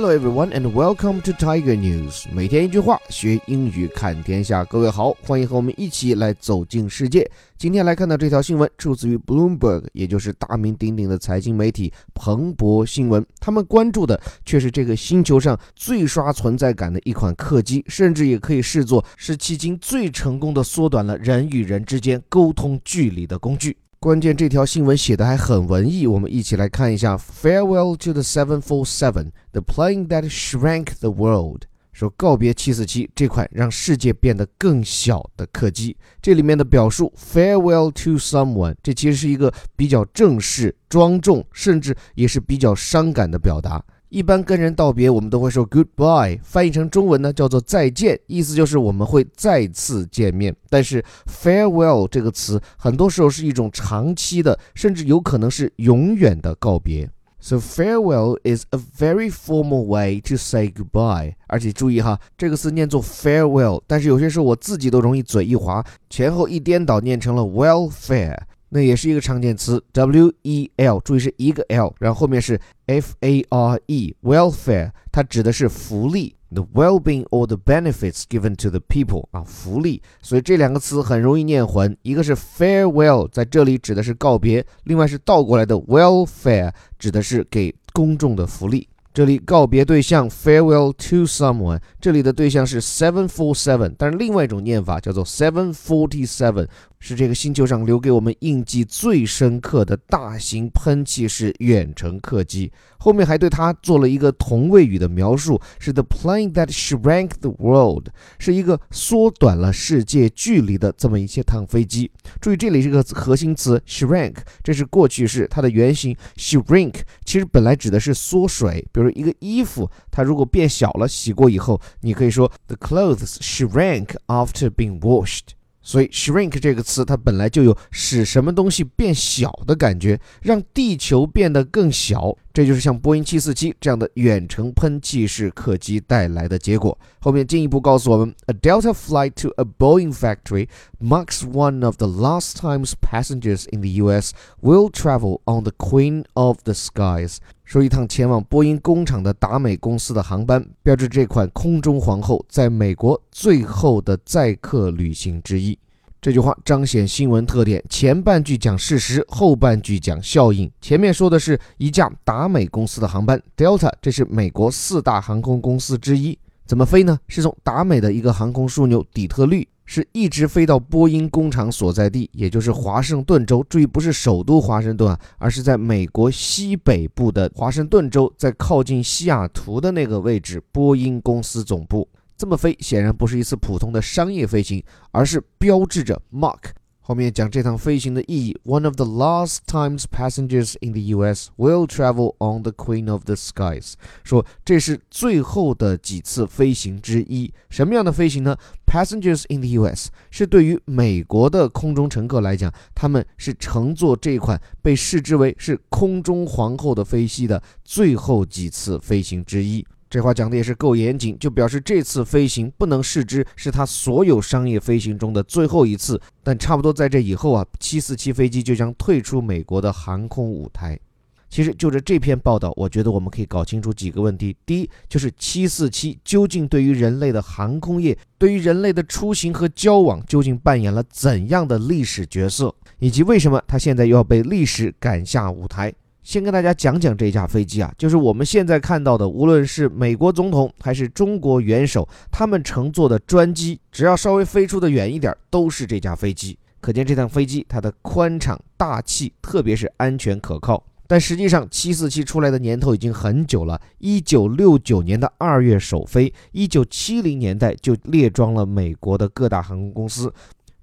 Hello everyone and welcome to Tiger News。每天一句话，学英语看天下。各位好，欢迎和我们一起来走进世界。今天来看到这条新闻，出自于 Bloomberg，也就是大名鼎鼎的财经媒体彭博新闻。他们关注的却是这个星球上最刷存在感的一款客机，甚至也可以视作是迄今最成功的缩短了人与人之间沟通距离的工具。关键这条新闻写的还很文艺，我们一起来看一下。Farewell to the 747, the plane that shrank the world。说告别747这款让世界变得更小的客机。这里面的表述 Farewell to someone，这其实是一个比较正式、庄重，甚至也是比较伤感的表达。一般跟人道别，我们都会说 goodbye，翻译成中文呢叫做再见，意思就是我们会再次见面。但是 farewell 这个词很多时候是一种长期的，甚至有可能是永远的告别。So farewell is a very formal way to say goodbye。而且注意哈，这个词念作 farewell，但是有些时候我自己都容易嘴一滑，前后一颠倒，念成了 welfare。那也是一个常见词，w e l，注意是一个 l，然后后面是 f a r e，welfare，它指的是福利，the well-being or the benefits given to the people 啊，福利。所以这两个词很容易念混，一个是 farewell，在这里指的是告别，另外是倒过来的 welfare，指的是给公众的福利。这里告别对象 farewell to someone，这里的对象是 seven four seven，但是另外一种念法叫做 seven forty seven。是这个星球上留给我们印记最深刻的大型喷气式远程客机。后面还对它做了一个同位语的描述，是 the plane that shrank the world，是一个缩短了世界距离的这么一些趟飞机。注意这里是个核心词 shrank，这是过去式，它的原型 shrink，其实本来指的是缩水。比如一个衣服，它如果变小了，洗过以后，你可以说 the clothes shrank after being washed。所以，shrink 这个词它本来就有使什么东西变小的感觉，让地球变得更小。这就是像波音747这样的远程喷气式客机带来的结果。后面进一步告诉我们，A Delta flight to a Boeing factory marks one of the last times passengers in the U.S. will travel on the Queen of the Skies。说一趟前往波音工厂的达美公司的航班，标志这款空中皇后在美国最后的载客旅行之一。这句话彰显新闻特点：前半句讲事实，后半句讲效应。前面说的是一架达美公司的航班，Delta，这是美国四大航空公司之一。怎么飞呢？是从达美的一个航空枢纽底特律，是一直飞到波音工厂所在地，也就是华盛顿州。注意，不是首都华盛顿啊，而是在美国西北部的华盛顿州，在靠近西雅图的那个位置，波音公司总部。这么飞显然不是一次普通的商业飞行，而是标志着 mark。后面讲这趟飞行的意义：One of the last times passengers in the U.S. will travel on the Queen of the Skies。说这是最后的几次飞行之一。什么样的飞行呢？Passengers in the U.S. 是对于美国的空中乘客来讲，他们是乘坐这款被视之为是空中皇后的飞机的最后几次飞行之一。这话讲的也是够严谨，就表示这次飞行不能视之是他所有商业飞行中的最后一次。但差不多在这以后啊，747飞机就将退出美国的航空舞台。其实就着这篇报道，我觉得我们可以搞清楚几个问题：第一，就是747究竟对于人类的航空业、对于人类的出行和交往，究竟扮演了怎样的历史角色，以及为什么它现在又要被历史赶下舞台。先跟大家讲讲这架飞机啊，就是我们现在看到的，无论是美国总统还是中国元首，他们乘坐的专机，只要稍微飞出的远一点，都是这架飞机。可见这趟飞机它的宽敞大气，特别是安全可靠。但实际上，747出来的年头已经很久了，1969年的二月首飞，1970年代就列装了美国的各大航空公司。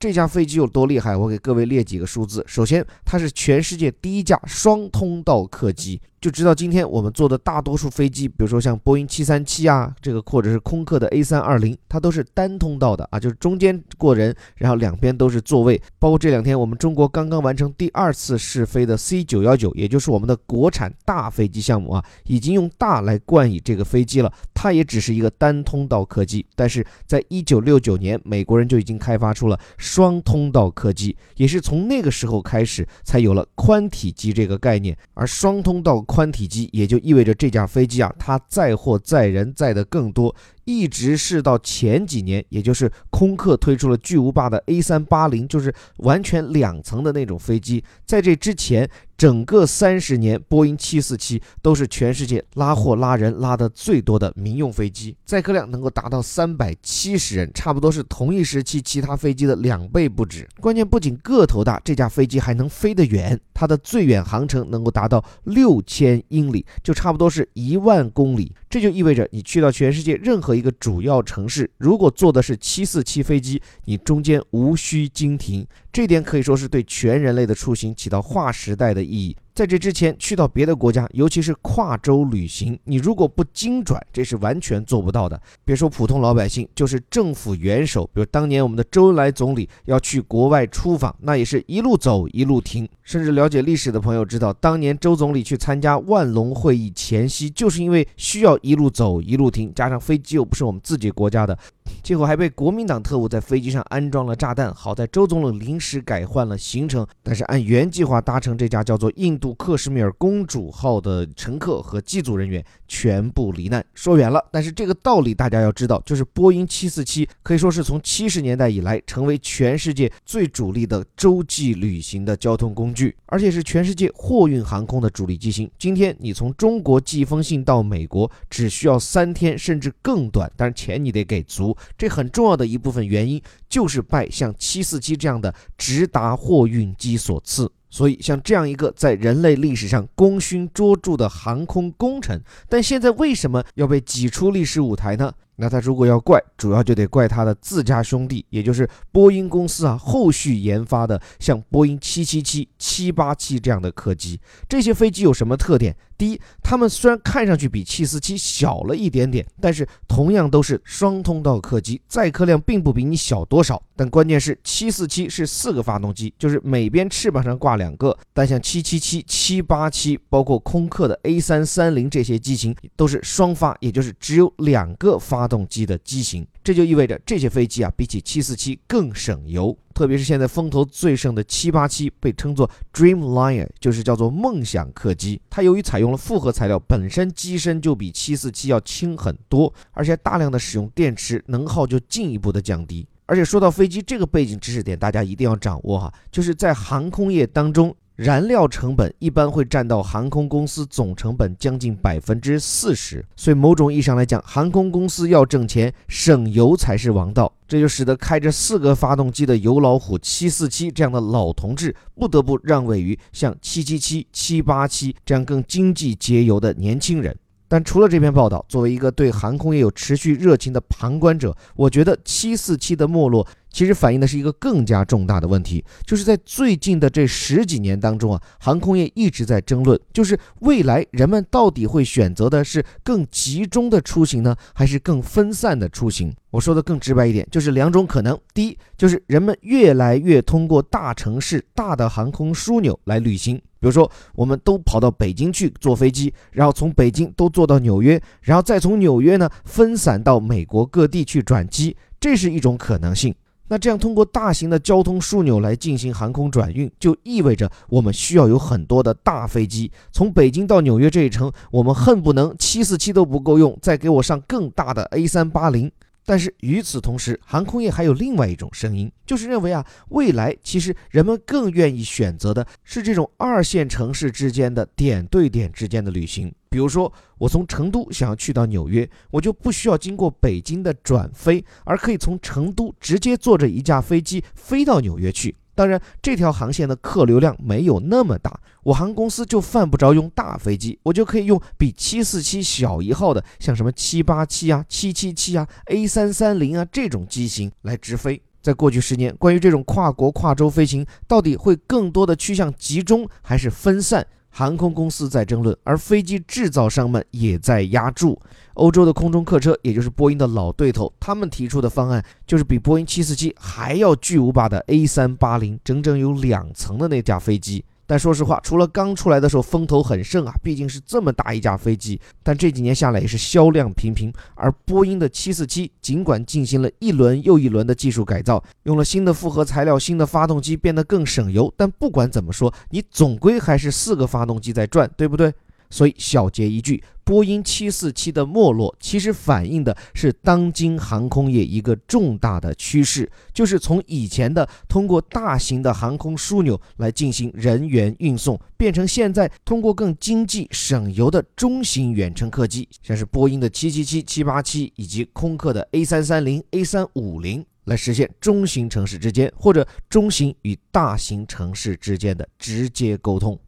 这架飞机有多厉害？我给各位列几个数字。首先，它是全世界第一架双通道客机。就知道今天我们坐的大多数飞机，比如说像波音七三七啊，这个或者是空客的 A 三二零，它都是单通道的啊，就是中间过人，然后两边都是座位。包括这两天我们中国刚刚完成第二次试飞的 C 九幺九，也就是我们的国产大飞机项目啊，已经用大来冠以这个飞机了。它也只是一个单通道客机。但是在一九六九年，美国人就已经开发出了双通道客机，也是从那个时候开始才有了宽体机这个概念。而双通道宽体机也就意味着这架飞机啊，它载货载人载的更多。一直是到前几年，也就是空客推出了巨无霸的 A 三八零，就是完全两层的那种飞机。在这之前，整个三十年，波音七四七都是全世界拉货拉人拉的最多的民用飞机，载客量能够达到三百七十人，差不多是同一时期其他飞机的两倍不止。关键不仅个头大，这架飞机还能飞得远，它的最远航程能够达到六千英里，就差不多是一万公里。这就意味着你去到全世界任何一一个主要城市，如果坐的是七四七飞机，你中间无需经停。这点可以说是对全人类的出行起到划时代的意义。在这之前，去到别的国家，尤其是跨州旅行，你如果不精转，这是完全做不到的。别说普通老百姓，就是政府元首，比如当年我们的周恩来总理要去国外出访，那也是一路走一路停。甚至了解历史的朋友知道，当年周总理去参加万隆会议前夕，就是因为需要一路走一路停，加上飞机又不是我们自己国家的。结果还被国民党特务在飞机上安装了炸弹，好在周总理临时改换了行程，但是按原计划搭乘这架叫做印度克什米尔公主号的乘客和机组人员全部罹难。说远了，但是这个道理大家要知道，就是波音747可以说是从七十年代以来成为全世界最主力的洲际旅行的交通工具，而且是全世界货运航空的主力机型。今天你从中国寄一封信到美国只需要三天甚至更短，但是钱你得给足。这很重要的一部分原因，就是拜像747这样的直达货运机所赐。所以，像这样一个在人类历史上功勋卓著的航空工程，但现在为什么要被挤出历史舞台呢？那他如果要怪，主要就得怪他的自家兄弟，也就是波音公司啊，后续研发的像波音777、787这样的客机。这些飞机有什么特点？第一，它们虽然看上去比747小了一点点，但是同样都是双通道客机，载客量并不比你小多少。但关键是747是四个发动机，就是每边翅膀上挂两个。但像777、787，包括空客的 A330 这些机型，都是双发，也就是只有两个发。动机的机型，这就意味着这些飞机啊，比起747更省油。特别是现在风头最盛的787，被称作 Dreamliner，就是叫做梦想客机。它由于采用了复合材料，本身机身就比747要轻很多，而且大量的使用电池，能耗就进一步的降低。而且说到飞机这个背景知识点，大家一定要掌握哈，就是在航空业当中。燃料成本一般会占到航空公司总成本将近百分之四十，所以某种意义上来讲，航空公司要挣钱，省油才是王道。这就使得开着四个发动机的油老虎七四七这样的老同志不得不让位于像七七七、七八七这样更经济节油的年轻人。但除了这篇报道，作为一个对航空业有持续热情的旁观者，我觉得七四七的没落其实反映的是一个更加重大的问题，就是在最近的这十几年当中啊，航空业一直在争论，就是未来人们到底会选择的是更集中的出行呢，还是更分散的出行？我说的更直白一点，就是两种可能：第一，就是人们越来越通过大城市大的航空枢纽来旅行。比如说，我们都跑到北京去坐飞机，然后从北京都坐到纽约，然后再从纽约呢分散到美国各地去转机，这是一种可能性。那这样通过大型的交通枢纽来进行航空转运，就意味着我们需要有很多的大飞机。从北京到纽约这一程，我们恨不能七四七都不够用，再给我上更大的 A 三八零。但是与此同时，航空业还有另外一种声音，就是认为啊，未来其实人们更愿意选择的是这种二线城市之间的点对点之间的旅行。比如说，我从成都想要去到纽约，我就不需要经过北京的转飞，而可以从成都直接坐着一架飞机飞到纽约去。当然，这条航线的客流量没有那么大，我航公司就犯不着用大飞机，我就可以用比七四七小一号的，像什么七八七啊、七七七啊、A 三三零啊这种机型来直飞。在过去十年，关于这种跨国跨洲飞行，到底会更多的趋向集中还是分散？航空公司在争论，而飞机制造商们也在压注。欧洲的空中客车，也就是波音的老对头，他们提出的方案就是比波音747还要巨无霸的 A380，整整有两层的那架飞机。但说实话，除了刚出来的时候风头很盛啊，毕竟是这么大一架飞机，但这几年下来也是销量平平。而波音的747尽管进行了一轮又一轮的技术改造，用了新的复合材料、新的发动机，变得更省油，但不管怎么说，你总归还是四个发动机在转，对不对？所以小结一句，波音747的没落，其实反映的是当今航空业一个重大的趋势，就是从以前的通过大型的航空枢纽来进行人员运送，变成现在通过更经济省油的中型远程客机，像是波音的777、787以及空客的 A330、A350，来实现中型城市之间或者中型与大型城市之间的直接沟通。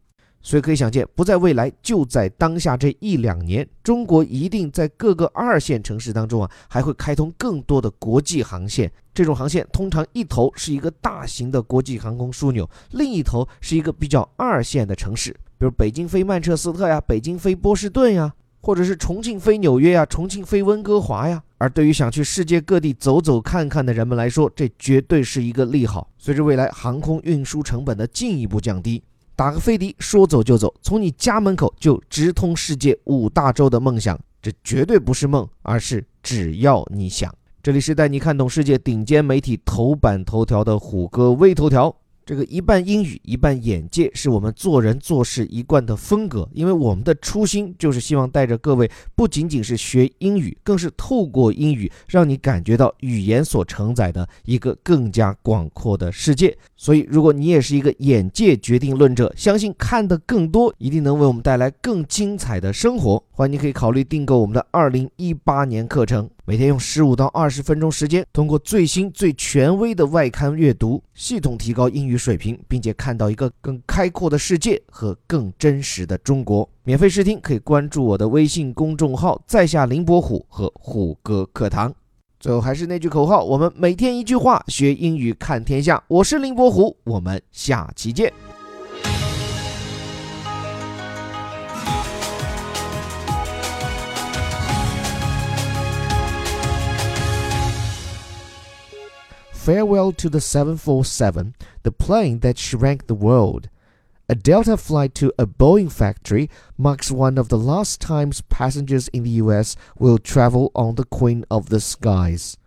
所以可以想见，不在未来，就在当下这一两年，中国一定在各个二线城市当中啊，还会开通更多的国际航线。这种航线通常一头是一个大型的国际航空枢纽，另一头是一个比较二线的城市，比如北京飞曼彻斯特呀，北京飞波士顿呀，或者是重庆飞纽约呀，重庆飞温哥华呀。而对于想去世界各地走走看看的人们来说，这绝对是一个利好。随着未来航空运输成本的进一步降低。打个飞的，说走就走，从你家门口就直通世界五大洲的梦想，这绝对不是梦，而是只要你想。这里是带你看懂世界顶尖媒体头版头条的虎哥微头条。这个一半英语一半眼界是我们做人做事一贯的风格，因为我们的初心就是希望带着各位不仅仅是学英语，更是透过英语让你感觉到语言所承载的一个更加广阔的世界。所以，如果你也是一个眼界决定论者，相信看得更多一定能为我们带来更精彩的生活。欢迎你可以考虑订购我们的二零一八年课程。每天用十五到二十分钟时间，通过最新最权威的外刊阅读，系统提高英语水平，并且看到一个更开阔的世界和更真实的中国。免费试听可以关注我的微信公众号“在下林伯虎”和“虎哥课堂”。最后还是那句口号：我们每天一句话，学英语看天下。我是林伯虎，我们下期见。Farewell to the 747, the plane that shrank the world. A Delta flight to a Boeing factory marks one of the last times passengers in the US will travel on the Queen of the Skies.